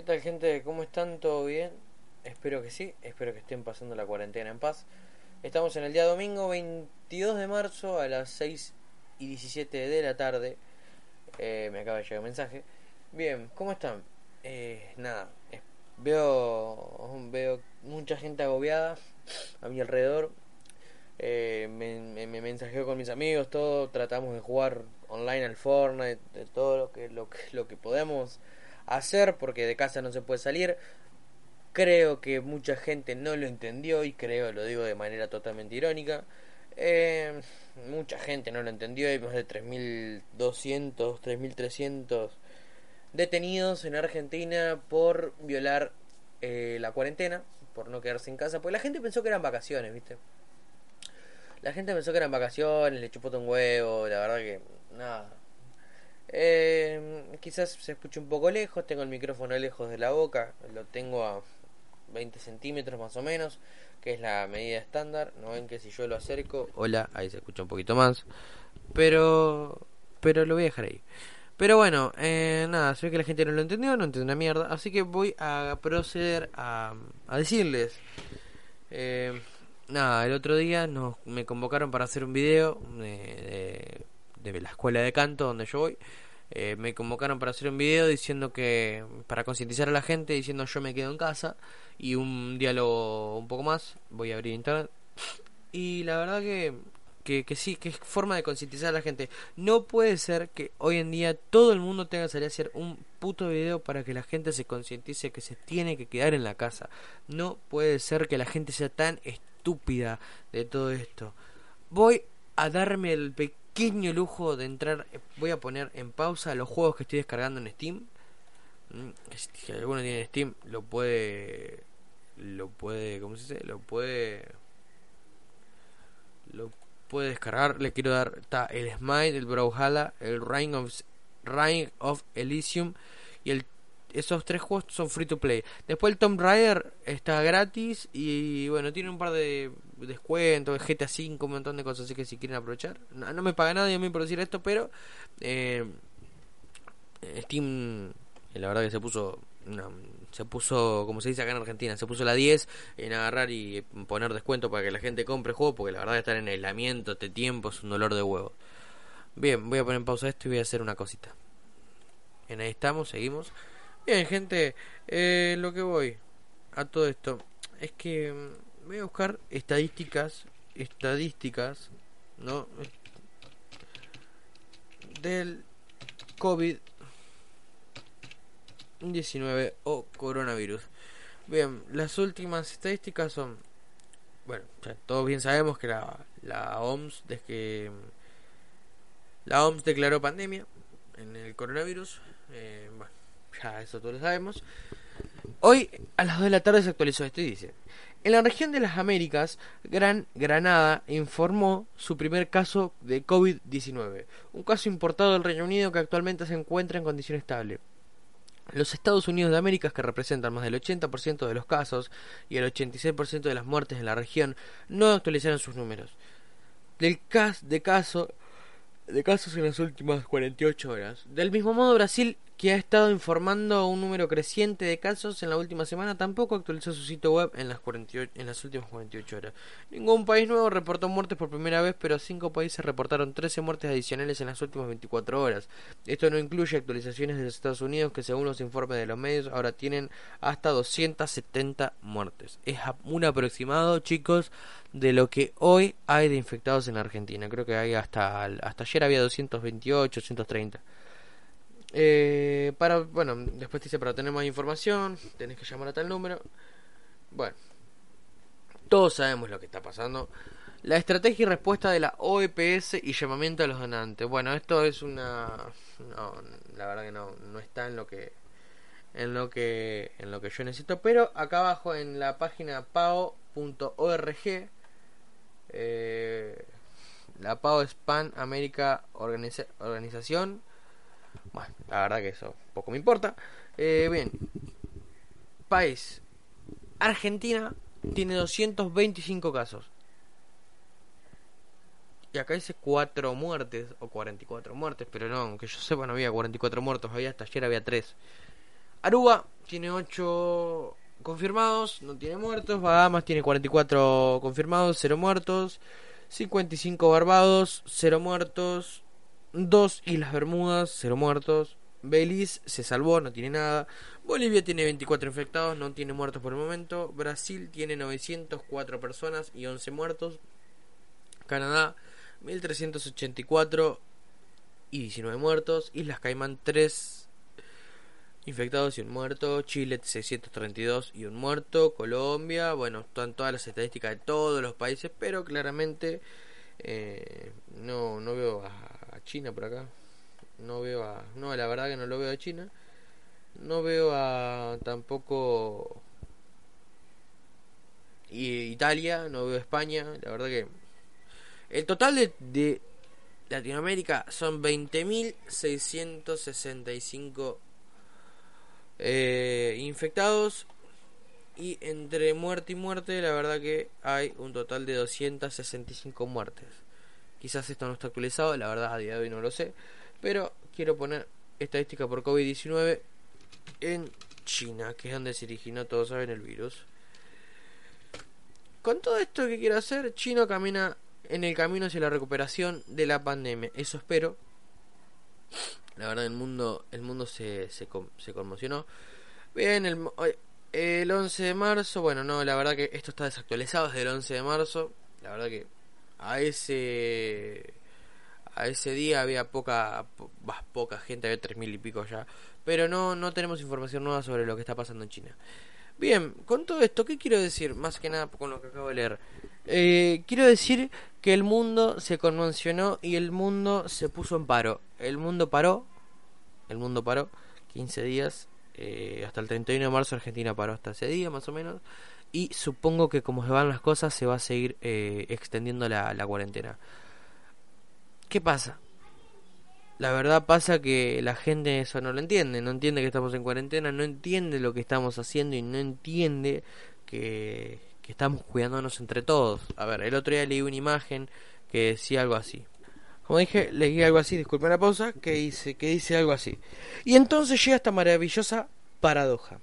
¿Qué tal gente? ¿Cómo están? ¿Todo bien? Espero que sí, espero que estén pasando la cuarentena en paz. Estamos en el día domingo 22 de marzo a las 6 y 17 de la tarde. Eh, me acaba de llegar un mensaje. Bien, ¿cómo están? Eh, nada, veo, veo mucha gente agobiada a mi alrededor. Eh, me, me, mensajeo con mis amigos, todo, tratamos de jugar online al Fortnite, de todo lo que, lo que, lo que podemos hacer porque de casa no se puede salir. Creo que mucha gente no lo entendió y creo, lo digo de manera totalmente irónica. Eh, mucha gente no lo entendió, hay más de 3.200, 3.300 detenidos en Argentina por violar eh, la cuarentena, por no quedarse en casa, porque la gente pensó que eran vacaciones, ¿viste? La gente pensó que eran vacaciones, le chupó un huevo, la verdad que nada. Eh, quizás se escuche un poco lejos, tengo el micrófono lejos de la boca, lo tengo a 20 centímetros más o menos, que es la medida estándar. No ven que si yo lo acerco, hola, ahí se escucha un poquito más, pero, pero lo voy a dejar ahí. Pero bueno, eh, nada, se ve que la gente no lo entendió, no entendió una mierda, así que voy a proceder a, a decirles. Eh, nada, el otro día nos, me convocaron para hacer un video de, de, la escuela de canto donde yo voy. Eh, me convocaron para hacer un video diciendo que, para concientizar a la gente, diciendo yo me quedo en casa y un diálogo un poco más. Voy a abrir internet. Y la verdad que, que, que sí, que es forma de concientizar a la gente. No puede ser que hoy en día todo el mundo tenga que salir a hacer un puto video para que la gente se concientice que se tiene que quedar en la casa. No puede ser que la gente sea tan estúpida de todo esto. Voy a darme el pequeño lujo de entrar. Voy a poner en pausa los juegos que estoy descargando en Steam. Mm, si alguno tiene Steam, lo puede. Lo puede. ¿Cómo se dice? Lo puede. Lo puede descargar. Le quiero dar. Está el Smite, el Brawlhalla, el Reign of, Reign of Elysium y el esos tres juegos son free to play. Después el Tomb Raider está gratis y bueno, tiene un par de descuentos, GTA 5, un montón de cosas, así que si quieren aprovechar. No, me paga nadie a mí por decir esto, pero eh, Steam, la verdad que se puso, se puso, como se dice acá en Argentina, se puso la 10 en agarrar y poner descuento para que la gente compre juego, porque la verdad estar en aislamiento este tiempo es un dolor de huevo. Bien, voy a poner en pausa esto y voy a hacer una cosita. En ahí estamos, seguimos. Bien, gente, eh, lo que voy a todo esto es que mm, voy a buscar estadísticas, estadísticas, ¿no? Del COVID-19 o coronavirus. Bien, las últimas estadísticas son, bueno, todos bien sabemos que la, la OMS, desde que la OMS declaró pandemia en el coronavirus, eh, bueno ya eso todos lo sabemos. Hoy a las 2 de la tarde se actualizó esto y dice, en la región de las Américas, Gran Granada informó su primer caso de COVID-19, un caso importado del Reino Unido que actualmente se encuentra en condición estable. Los Estados Unidos de América, que representan más del 80% de los casos y el 86% de las muertes en la región, no actualizaron sus números. Del cas de caso de casos en las últimas 48 horas. Del mismo modo, Brasil que ha estado informando un número creciente de casos en la última semana, tampoco actualizó su sitio web en las, 48, en las últimas 48 horas. Ningún país nuevo reportó muertes por primera vez, pero cinco países reportaron 13 muertes adicionales en las últimas 24 horas. Esto no incluye actualizaciones de los Estados Unidos, que según los informes de los medios, ahora tienen hasta 270 muertes. Es un aproximado, chicos, de lo que hoy hay de infectados en Argentina. Creo que hay hasta, hasta ayer había 228, 230. Eh, para, bueno, después dice para tener más información, tenés que llamar a tal número. Bueno, todos sabemos lo que está pasando. La estrategia y respuesta de la OEPS y llamamiento a los donantes. Bueno, esto es una... No, la verdad que no, no está en lo que en lo que en lo que yo necesito pero acá abajo en la página pao.org eh, la PAO es América Organización bueno, la verdad que eso poco me importa eh, bien país Argentina tiene 225 casos y acá dice 4 muertes o 44 muertes, pero no, aunque yo sepa no había 44 muertos, había hasta ayer había 3. Aruba tiene 8 confirmados, no tiene muertos. Bahamas tiene 44 confirmados, 0 muertos. 55 Barbados, 0 muertos. 2 Islas Bermudas, 0 muertos. Belice se salvó, no tiene nada. Bolivia tiene 24 infectados, no tiene muertos por el momento. Brasil tiene 904 personas y 11 muertos. Canadá 1384 y 19 muertos. Islas Caimán 3 infectados y un muerto. Chile 632 y un muerto. Colombia, bueno, están todas las estadísticas de todos los países, pero claramente eh, no, no veo a, China por acá. No veo a... No, la verdad que no lo veo a China. No veo a tampoco... Y Italia, no veo a España, la verdad que el total de, Latinoamérica son 20.665 eh, infectados y entre muerte y muerte la verdad que hay un total de 265 muertes. Quizás esto no está actualizado, la verdad a día de hoy no lo sé, pero quiero poner estadística por COVID-19 en China, que es donde se originó, todos saben, el virus. Con todo esto que quiero hacer, Chino camina en el camino hacia la recuperación de la pandemia. Eso espero. La verdad, el mundo, el mundo se, se, se conmocionó. Bien, el, el 11 de marzo, bueno, no, la verdad que esto está desactualizado desde el 11 de marzo. La verdad que a ese a ese día había poca poca gente, había tres mil y pico ya, pero no no tenemos información nueva sobre lo que está pasando en China. Bien, con todo esto, ¿qué quiero decir? Más que nada con lo que acabo de leer. Eh, quiero decir que el mundo se conmocionó y el mundo se puso en paro. El mundo paró, el mundo paró 15 días, eh, hasta el 31 de marzo Argentina paró hasta ese día más o menos. Y supongo que como se van las cosas se va a seguir eh, extendiendo la, la cuarentena. ¿Qué pasa? La verdad pasa que la gente eso no lo entiende, no entiende que estamos en cuarentena, no entiende lo que estamos haciendo y no entiende que, estamos cuidándonos entre todos. A ver, el otro día leí una imagen que decía algo así. Como dije, leí algo así, disculpen la pausa, que dice, que dice algo así. Y entonces llega esta maravillosa paradoja.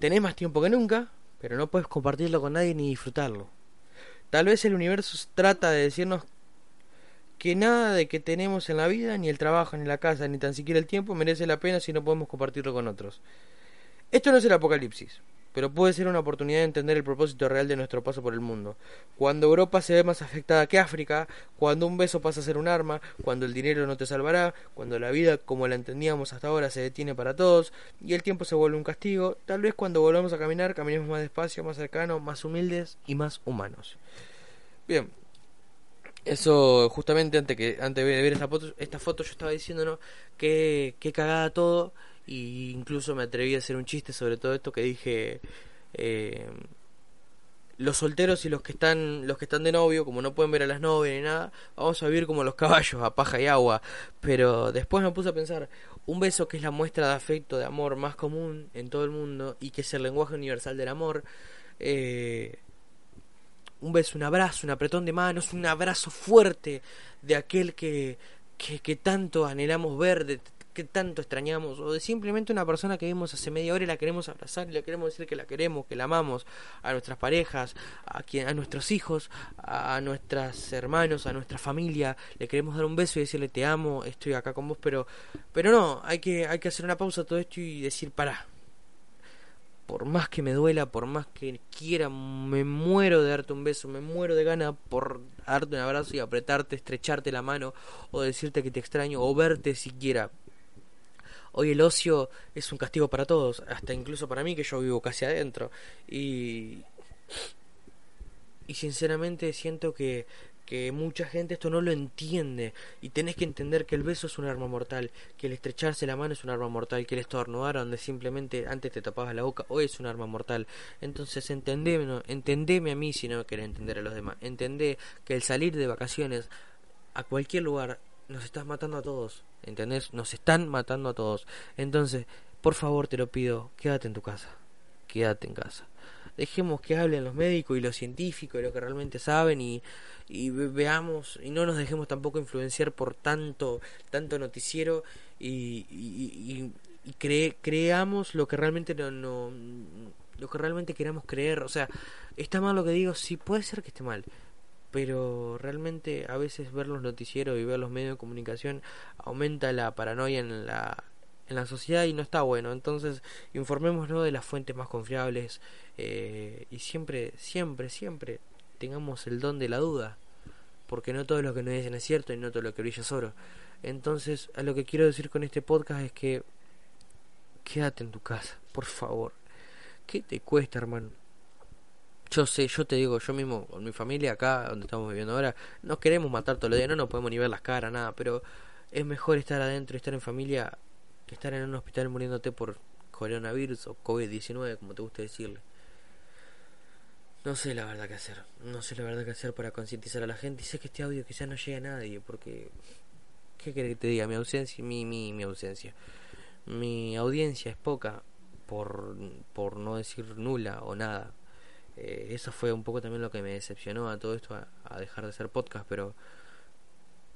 Tenés más tiempo que nunca, pero no puedes compartirlo con nadie ni disfrutarlo. Tal vez el universo trata de decirnos que nada de que tenemos en la vida, ni el trabajo, ni la casa, ni tan siquiera el tiempo, merece la pena si no podemos compartirlo con otros. Esto no es el apocalipsis, pero puede ser una oportunidad de entender el propósito real de nuestro paso por el mundo. Cuando Europa se ve más afectada que África, cuando un beso pasa a ser un arma, cuando el dinero no te salvará, cuando la vida como la entendíamos hasta ahora se detiene para todos y el tiempo se vuelve un castigo, tal vez cuando volvamos a caminar caminemos más despacio, más cercano, más humildes y más humanos. Bien, eso, justamente antes que antes de ver esta foto, esta foto yo estaba diciendo, ¿no? Que, que cagada todo. Y incluso me atreví a hacer un chiste sobre todo esto que dije. Eh, los solteros y los que están los que están de novio, como no pueden ver a las novias ni nada, vamos a vivir como los caballos, a paja y agua. Pero después me puse a pensar, un beso que es la muestra de afecto, de amor más común en todo el mundo y que es el lenguaje universal del amor, eh, un beso, un abrazo, un apretón de manos, un abrazo fuerte de aquel que, que, tanto anhelamos ver, de, que tanto extrañamos, o de simplemente una persona que vimos hace media hora y la queremos abrazar y le queremos decir que la queremos, que la amamos, a nuestras parejas, a, quien, a nuestros hijos, a, nuestros hermanos, a nuestra familia, le queremos dar un beso y decirle te amo, estoy acá con vos, pero, pero no, hay que, hay que hacer una pausa a todo esto y decir para por más que me duela, por más que quiera, me muero de darte un beso, me muero de gana por darte un abrazo y apretarte, estrecharte la mano o decirte que te extraño o verte siquiera. Hoy el ocio es un castigo para todos, hasta incluso para mí que yo vivo casi adentro. Y y sinceramente siento que, que mucha gente esto no lo entiende y tenés que entender que el beso es un arma mortal, que el estrecharse la mano es un arma mortal, que el estornudar donde simplemente antes te tapabas la boca hoy es un arma mortal. Entonces entendeme, entendeme a mí si no querés entender a los demás. Entendé que el salir de vacaciones a cualquier lugar nos estás matando a todos, ¿entendés? Nos están matando a todos. Entonces, por favor te lo pido, quédate en tu casa. Quédate en casa dejemos que hablen los médicos y los científicos y lo que realmente saben y, y veamos y no nos dejemos tampoco influenciar por tanto tanto noticiero y, y, creamos lo que realmente no, no lo que realmente queramos creer o sea está mal lo que digo sí puede ser que esté mal pero realmente a veces ver los noticieros y ver los medios de comunicación aumenta la paranoia en la en la sociedad y no está bueno. Entonces, informémonos de las fuentes más confiables eh, y siempre, siempre, siempre tengamos el don de la duda. Porque no todo lo que nos dicen es cierto y no todo lo que brilla es oro. Entonces, a lo que quiero decir con este podcast es que quédate en tu casa, por favor. ¿Qué te cuesta, hermano? Yo sé, yo te digo, yo mismo, con mi familia acá, donde estamos viviendo ahora, no queremos matar todo el día, no nos podemos ni ver las caras, nada, pero es mejor estar adentro, estar en familia, estar en un hospital muriéndote por coronavirus o COVID-19, como te guste decirle. No sé la verdad que hacer, no sé la verdad que hacer para concientizar a la gente y sé que este audio quizás no llegue a nadie porque ¿qué querés que te diga? Mi ausencia, mi, mi, mi ausencia. Mi audiencia es poca por, por no decir nula o nada. Eh, eso fue un poco también lo que me decepcionó a todo esto, a, dejar de hacer podcast, pero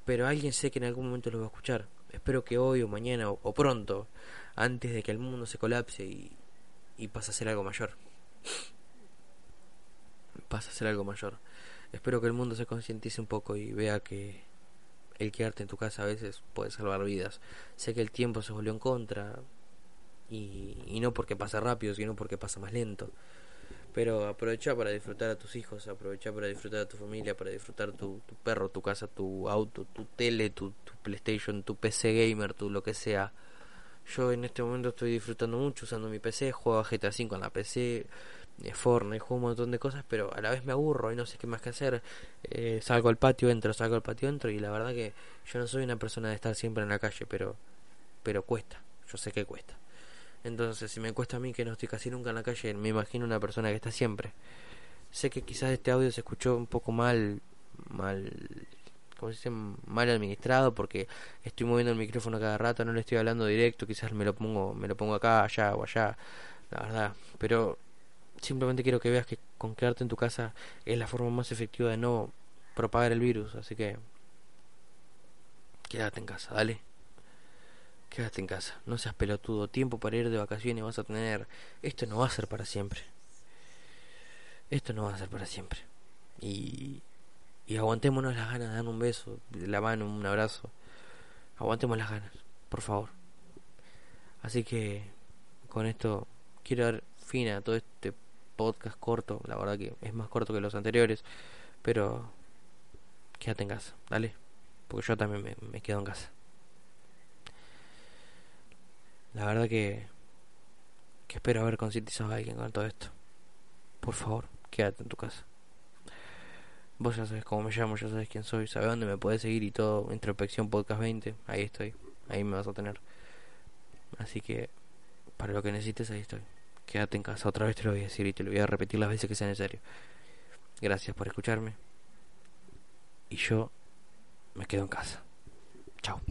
pero alguien sé que en algún momento lo va a escuchar espero que hoy o mañana o, pronto, antes de que el mundo se colapse y, y pase a ser algo mayor. Pasa a ser algo mayor. Espero que el mundo se concientice un poco y vea que el quedarte en tu casa a veces puede salvar vidas. Sé que el tiempo se volvió en contra y, y no porque pasa rápido, sino porque pasa más lento. Pero aprovecha para disfrutar a tus hijos, aprovecha para disfrutar a tu familia, para disfrutar tu, perro, tu casa, tu auto, tu tele, tu, tu PlayStation, tu PC gamer, tu lo que sea. Yo en este momento estoy disfrutando mucho usando mi PC, juego a GTA V con la PC, eh, Fortnite, juego un montón de cosas, pero a la vez me aburro y no sé qué más que hacer. Eh, salgo al patio, entro, salgo al patio, entro y la verdad que yo no soy una persona de estar siempre en la calle, pero pero cuesta, yo sé que cuesta. Entonces, si me cuesta a mí que no estoy casi nunca en la calle, me imagino una persona que está siempre. Sé que quizás este audio se escuchó un poco mal, mal, ¿cómo se dice? Mal administrado porque estoy moviendo el micrófono cada rato, no le estoy hablando directo, quizás me lo pongo, me lo pongo acá, allá o allá, la verdad. Pero simplemente quiero que veas que con quedarte en tu casa es la forma más efectiva de no propagar el virus, así que quédate en casa, dale. Quédate en casa, no seas pelotudo, tiempo para ir de vacaciones vas a tener. Esto no va a ser para siempre. Esto no va a ser para siempre. Y, y aguantémonos las ganas de dar un beso, de la mano, un abrazo. Aguantemos las ganas, por favor. Así que con esto quiero dar fin a todo este podcast corto. La verdad que es más corto que los anteriores. Pero quédate en casa, dale. Porque yo también me, me quedo en casa. La verdad que, que espero haber concientizado a alguien con todo esto. Por favor, quédate en tu casa. Vos ya sabes cómo me llamo, ya sabes quién soy, sabes dónde me puedes seguir y todo. Introspección Podcast 20, ahí estoy, ahí me vas a tener. Así que, para lo que necesites, ahí estoy. Quédate en casa, otra vez te lo voy a decir y te lo voy a repetir las veces que sea necesario. Gracias por escucharme. Y yo me quedo en casa. Chao.